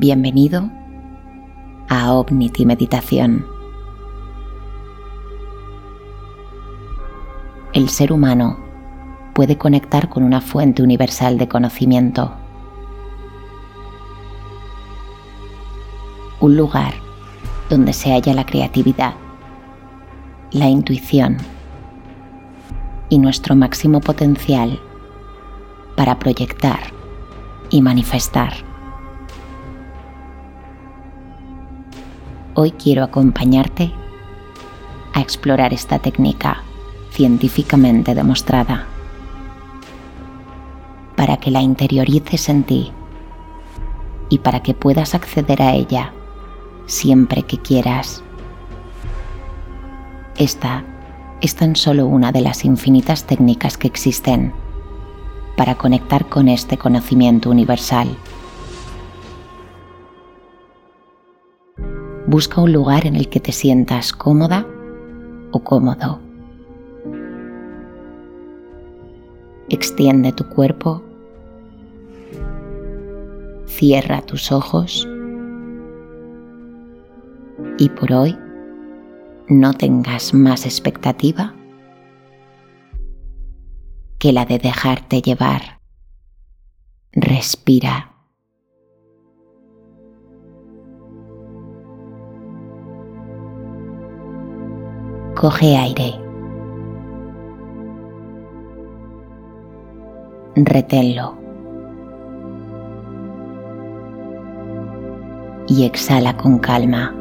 Bienvenido a Omnity Meditación. El ser humano puede conectar con una fuente universal de conocimiento. Un lugar donde se halla la creatividad, la intuición y nuestro máximo potencial para proyectar y manifestar. Hoy quiero acompañarte a explorar esta técnica científicamente demostrada para que la interiorices en ti y para que puedas acceder a ella siempre que quieras. Esta es tan solo una de las infinitas técnicas que existen para conectar con este conocimiento universal. Busca un lugar en el que te sientas cómoda o cómodo. Extiende tu cuerpo, cierra tus ojos y por hoy no tengas más expectativa que la de dejarte llevar. Respira. Coge aire. Reténlo. Y exhala con calma.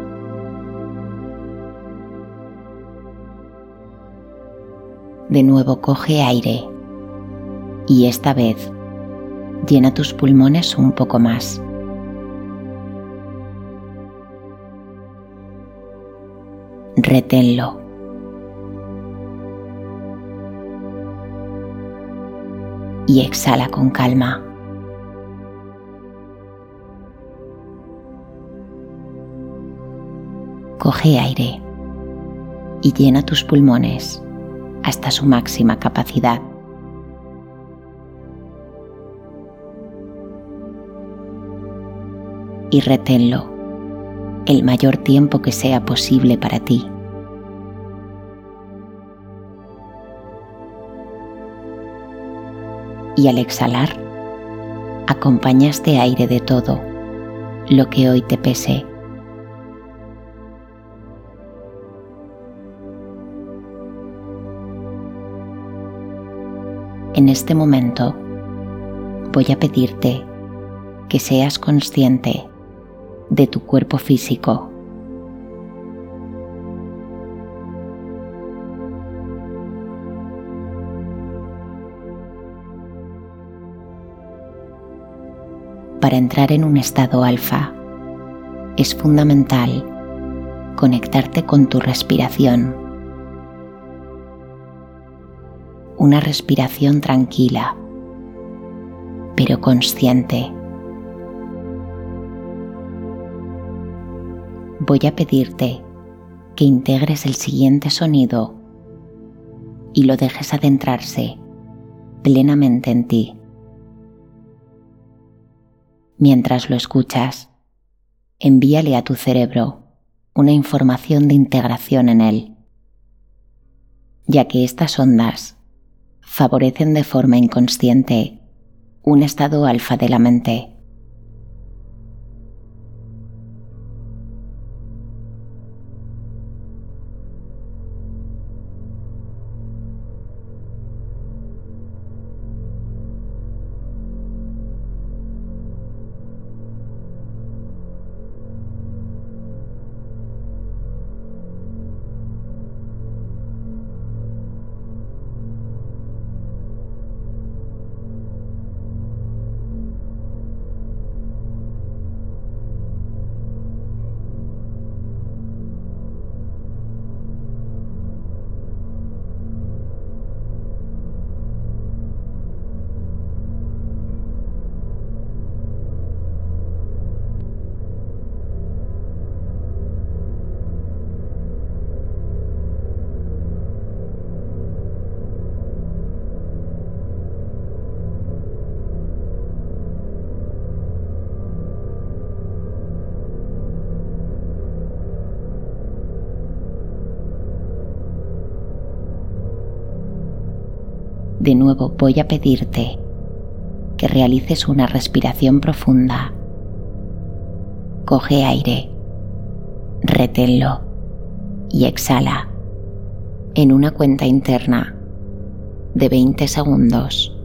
De nuevo coge aire y esta vez llena tus pulmones un poco más. Reténlo. Y exhala con calma. Coge aire y llena tus pulmones hasta su máxima capacidad. Y reténlo el mayor tiempo que sea posible para ti. Y al exhalar, acompañas de aire de todo lo que hoy te pese. En este momento voy a pedirte que seas consciente de tu cuerpo físico para entrar en un estado alfa, es fundamental conectarte con tu respiración. Una respiración tranquila, pero consciente. Voy a pedirte que integres el siguiente sonido y lo dejes adentrarse plenamente en ti. Mientras lo escuchas, envíale a tu cerebro una información de integración en él, ya que estas ondas favorecen de forma inconsciente un estado alfa de la mente De nuevo voy a pedirte que realices una respiración profunda. Coge aire, reténlo y exhala en una cuenta interna de 20 segundos.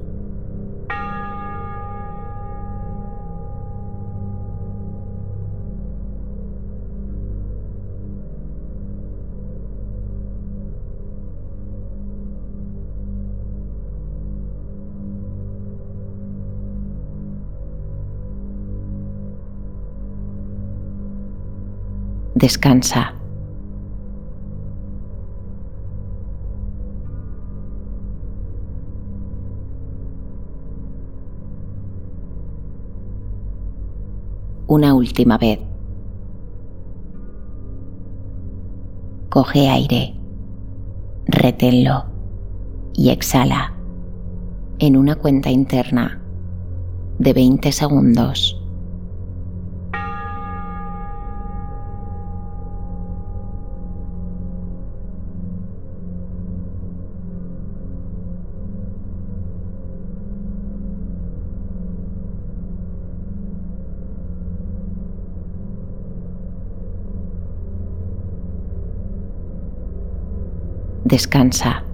Descansa. Una última vez. Coge aire, reténlo y exhala en una cuenta interna de 20 segundos. Descansa.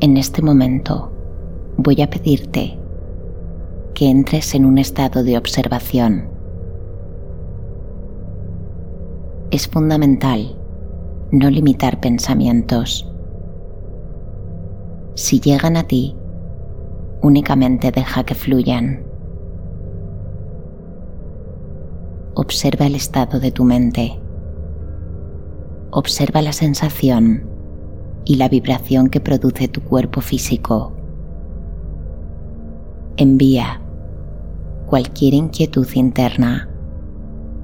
En este momento voy a pedirte que entres en un estado de observación. Es fundamental no limitar pensamientos. Si llegan a ti, únicamente deja que fluyan. Observa el estado de tu mente. Observa la sensación y la vibración que produce tu cuerpo físico. Envía cualquier inquietud interna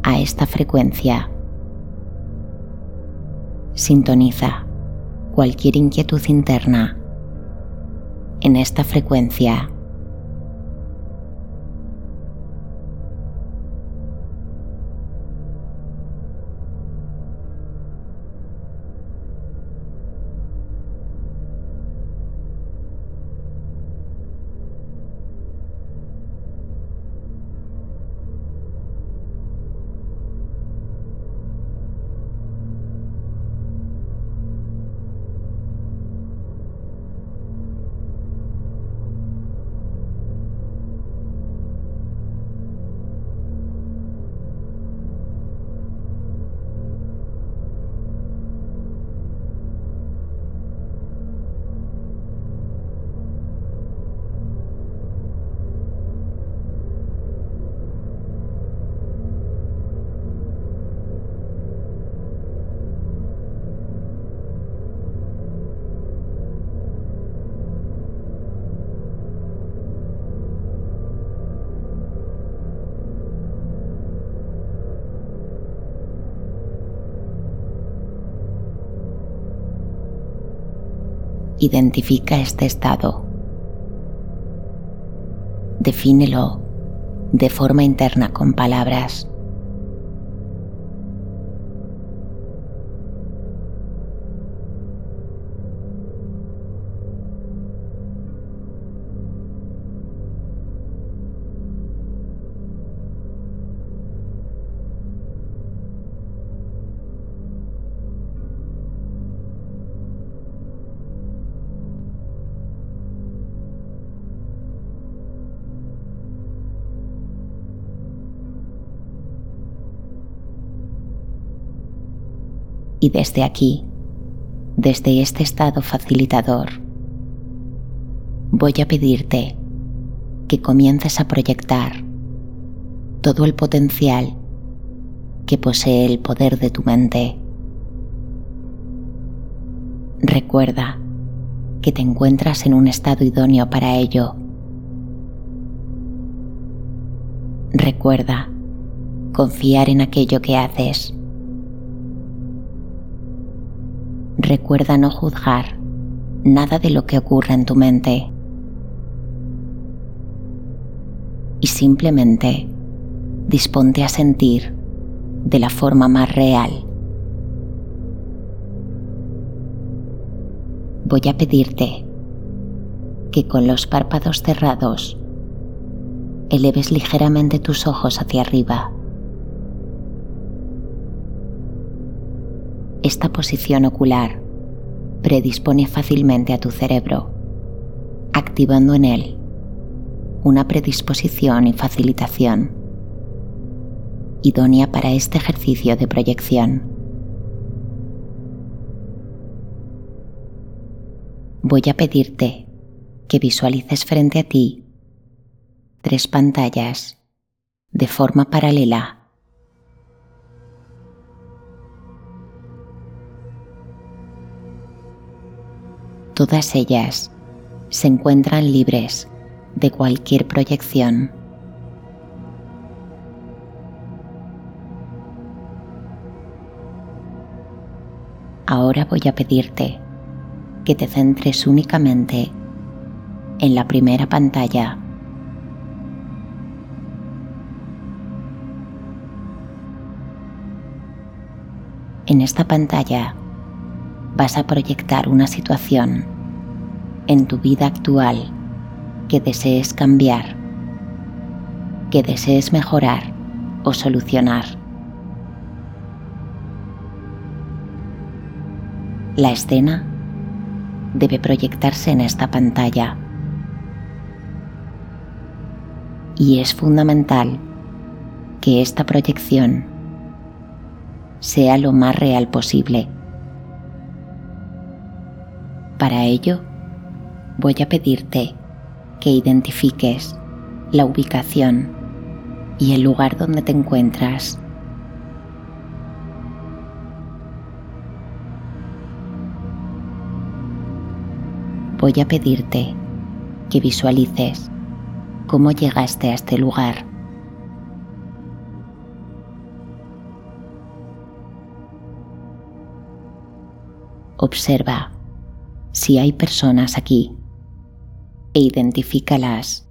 a esta frecuencia. Sintoniza cualquier inquietud interna en esta frecuencia. Identifica este estado. Defínelo de forma interna con palabras. Y desde aquí, desde este estado facilitador, voy a pedirte que comiences a proyectar todo el potencial que posee el poder de tu mente. Recuerda que te encuentras en un estado idóneo para ello. Recuerda confiar en aquello que haces recuerda no juzgar nada de lo que ocurre en tu mente y simplemente disponte a sentir de la forma más real. Voy a pedirte que con los párpados cerrados eleves ligeramente tus ojos hacia arriba. Esta posición ocular predispone fácilmente a tu cerebro, activando en él una predisposición y facilitación idónea para este ejercicio de proyección. Voy a pedirte que visualices frente a ti tres pantallas de forma paralela. Todas ellas se encuentran libres de cualquier proyección. Ahora voy a pedirte que te centres únicamente en la primera pantalla. En esta pantalla vas a proyectar una situación en tu vida actual que desees cambiar, que desees mejorar o solucionar. La escena debe proyectarse en esta pantalla y es fundamental que esta proyección sea lo más real posible. Para ello, voy a pedirte que identifiques la ubicación y el lugar donde te encuentras voy a pedirte que visualices cómo llegaste a este lugar. Observa si hay personas aquí e identifícalas.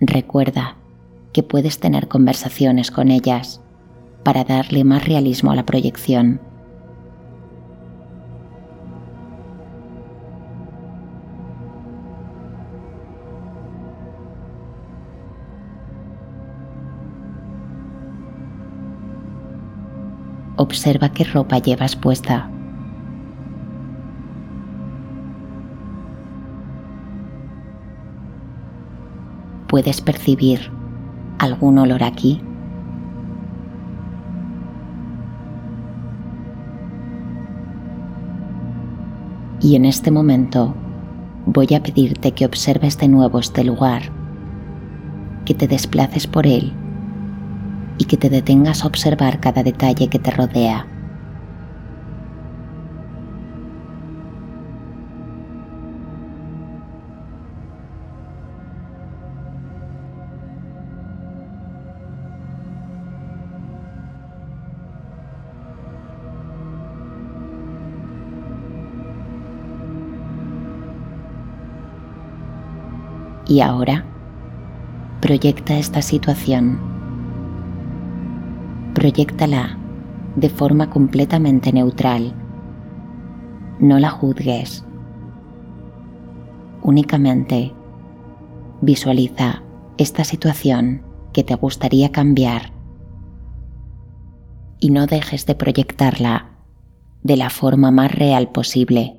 Recuerda que puedes tener conversaciones con ellas para darle más realismo a la proyección. Observa qué ropa llevas puesta. ¿Puedes percibir algún olor aquí? Y en este momento voy a pedirte que observes de nuevo este lugar, que te desplaces por él y que te detengas a observar cada detalle que te rodea. Y ahora, proyecta esta situación proyectala de forma completamente neutral. No la juzgues. Únicamente visualiza esta situación que te gustaría cambiar y no dejes de proyectarla de la forma más real posible.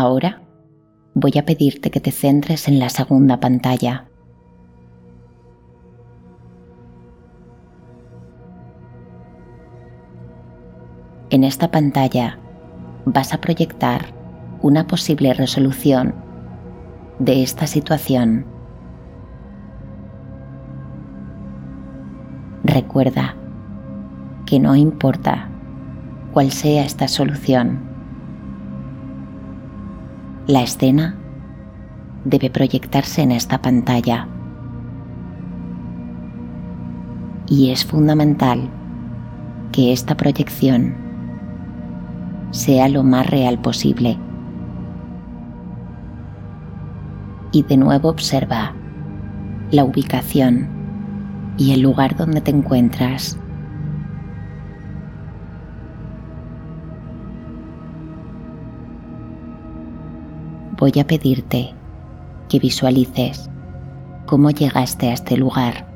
Ahora voy a pedirte que te centres en la segunda pantalla. En esta pantalla vas a proyectar una posible resolución de esta situación. Recuerda que no importa cuál sea esta solución, la escena debe proyectarse en esta pantalla. Y es fundamental que esta proyección sea lo más real posible. Y de nuevo observa la ubicación y el lugar donde te encuentras. Voy a pedirte que visualices cómo llegaste a este lugar.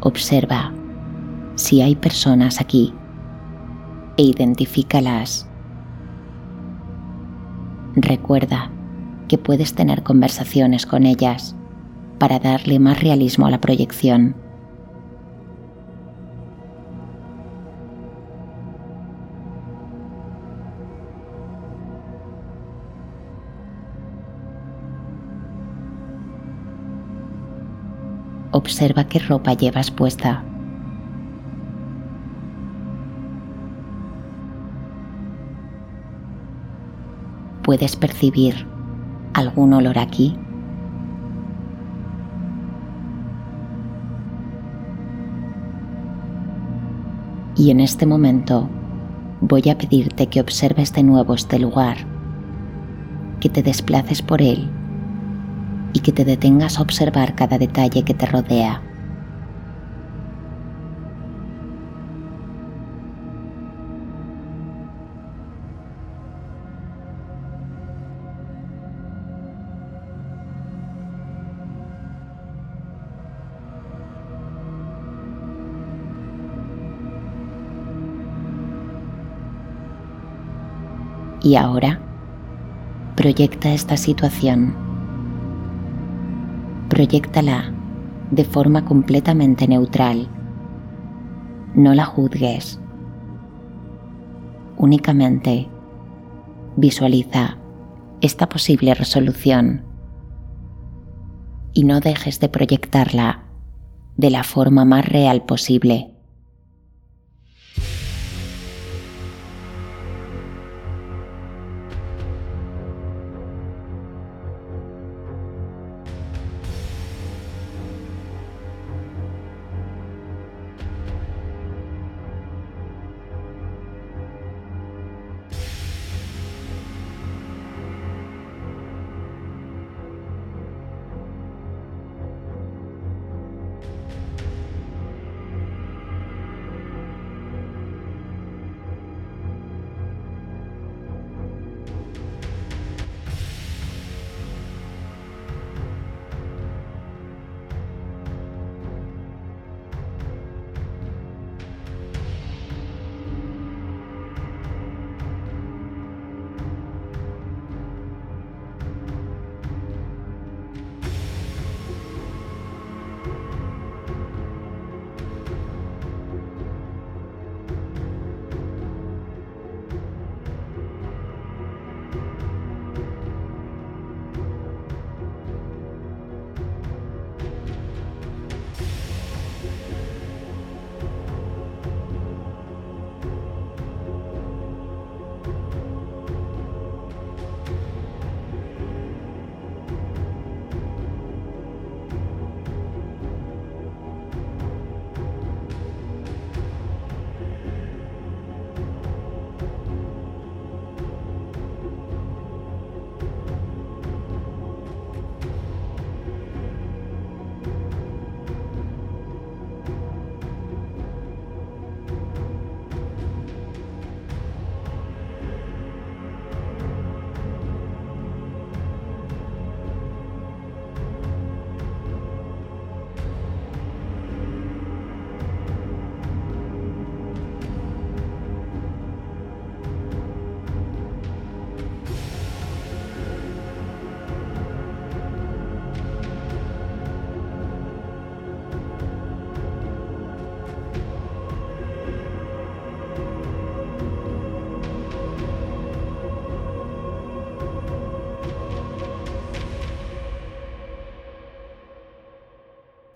Observa si hay personas aquí e identifícalas. Recuerda que puedes tener conversaciones con ellas para darle más realismo a la proyección. Observa qué ropa llevas puesta. ¿Puedes percibir algún olor aquí? Y en este momento voy a pedirte que observes de nuevo este lugar, que te desplaces por él y que te detengas a observar cada detalle que te rodea. Y ahora, proyecta esta situación proyectala de forma completamente neutral. No la juzgues. Únicamente visualiza esta posible resolución y no dejes de proyectarla de la forma más real posible.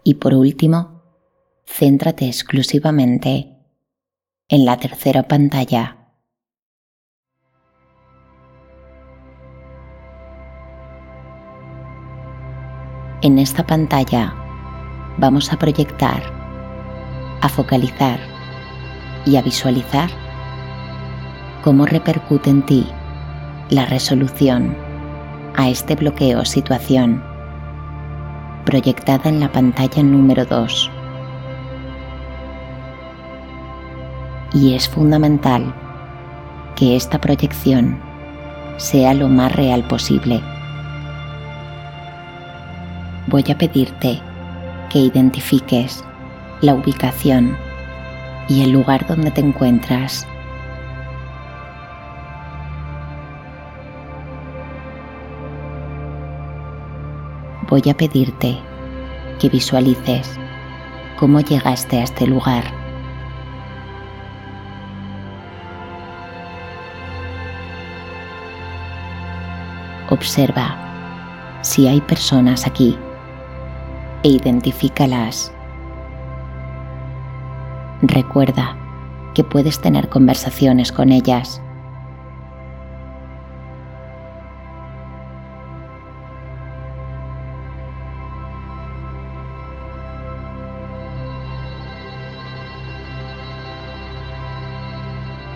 Y por último, céntrate exclusivamente en la tercera pantalla. En esta pantalla vamos a proyectar, a focalizar y a visualizar cómo repercute en ti la resolución a este bloqueo o situación proyectada en la pantalla número 2. Y es fundamental que esta proyección sea lo más real posible. Voy a pedirte que identifiques la ubicación y el lugar donde te encuentras voy a pedirte que visualices cómo llegaste a este lugar. Observa si hay personas aquí e identifícalas. Recuerda que puedes tener conversaciones con ellas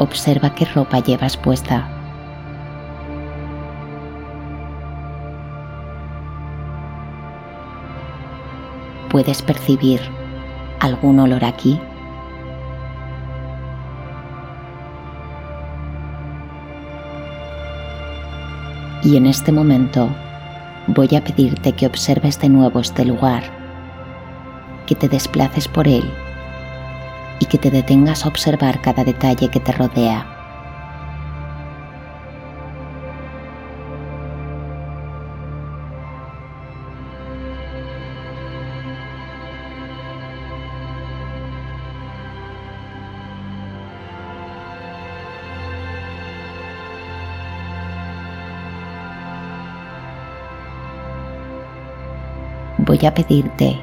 observa qué ropa llevas puesta. ¿Puedes percibir algún olor aquí? Y en este momento voy a pedirte que observes de nuevo este lugar, que te desplaces por él y que te detengas a observar cada detalle que te rodea. Voy a pedirte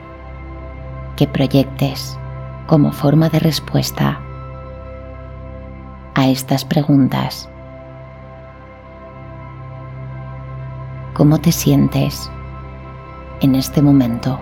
que proyectes como forma de respuesta a estas preguntas. ¿Cómo te sientes en este momento?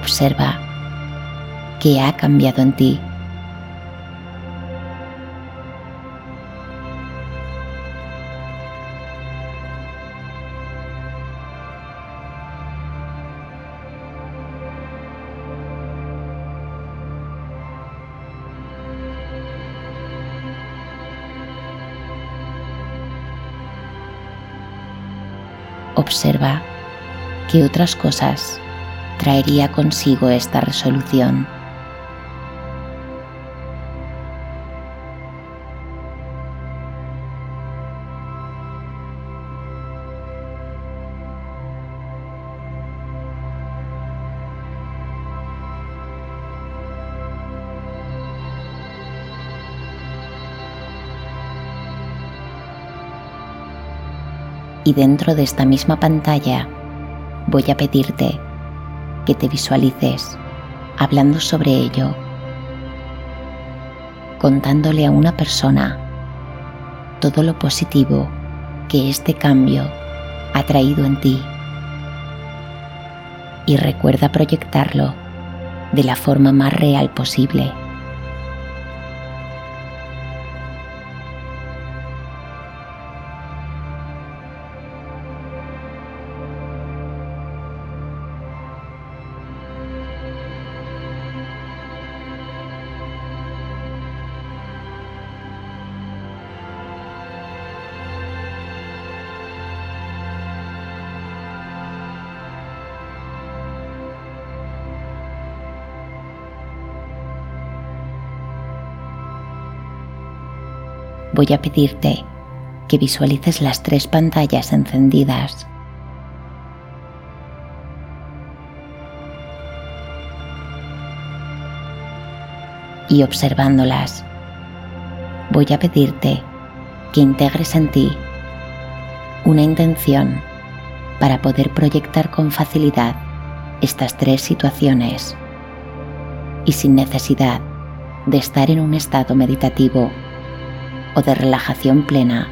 Observa qué ha cambiado en ti. Observa qué otras cosas traería consigo esta resolución. y dentro de esta misma pantalla voy a pedirte que te visualices hablando sobre ello, contándole a una persona todo lo positivo que este cambio ha traído en ti. Y recuerda proyectarlo de la forma más real posible. Voy a pedirte que visualices las tres pantallas encendidas. Y observándolas, voy a pedirte que integres en ti una intención para poder proyectar con facilidad estas tres situaciones y sin necesidad de estar en un estado meditativo o de relajación plena.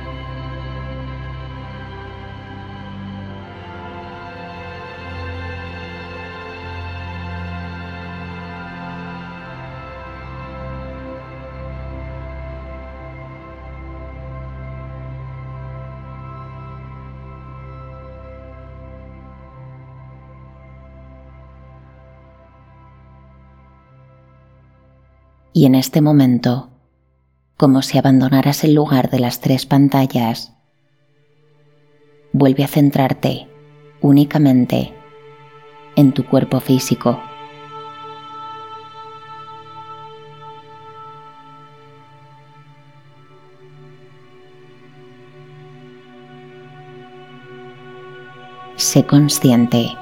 Y en este momento, como si abandonaras el lugar de las tres pantallas, vuelve a centrarte únicamente en tu cuerpo físico. Sé consciente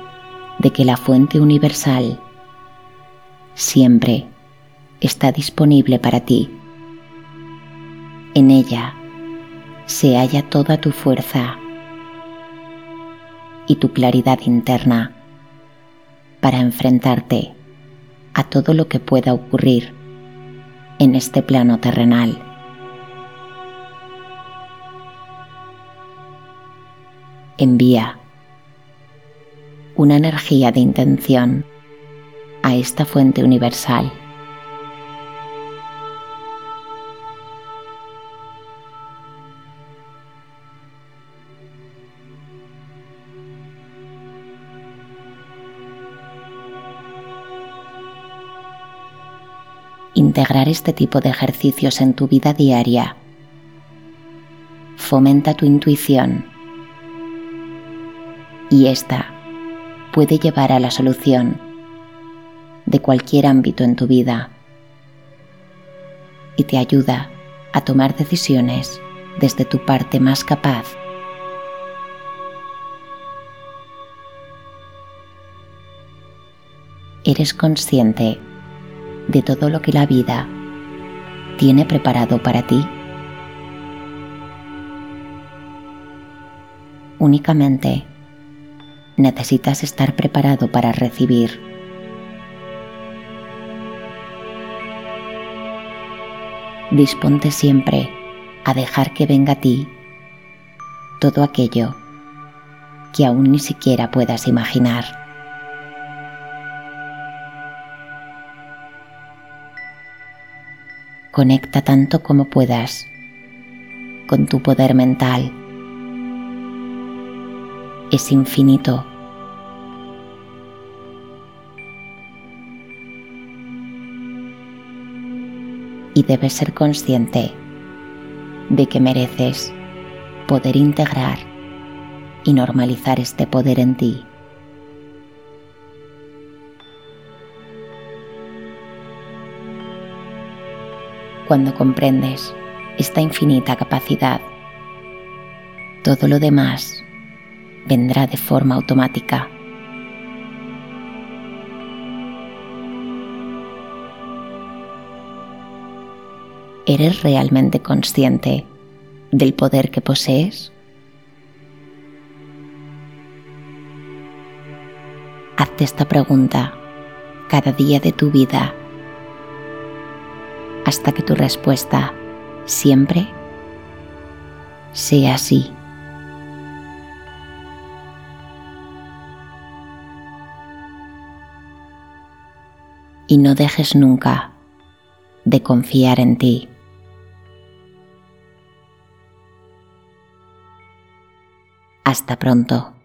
de que la fuente universal siempre está disponible para ti. En ella se halla toda tu fuerza y tu claridad interna para enfrentarte a todo lo que pueda ocurrir en este plano terrenal. Envía una energía de intención a esta fuente universal. Integrar este tipo de ejercicios en tu vida diaria. Fomenta tu intuición y esta puede llevar a la solución de cualquier ámbito en tu vida y te ayuda a tomar decisiones desde tu parte más capaz. Eres consciente de todo lo que la vida tiene preparado para ti. Únicamente necesitas estar preparado para recibir. Disponte siempre a dejar que venga a ti todo aquello que aún ni siquiera puedas imaginar. Conecta tanto como puedas con tu poder mental. Es infinito. Y debes ser consciente de que mereces poder integrar y normalizar este poder en ti. Cuando comprendes esta infinita capacidad. Todo lo demás vendrá de forma automática. ¿Eres realmente consciente del poder que posees? Hazte esta pregunta cada día de tu vida hasta que tu respuesta siempre sea así. Y no dejes nunca de confiar en ti. Hasta pronto.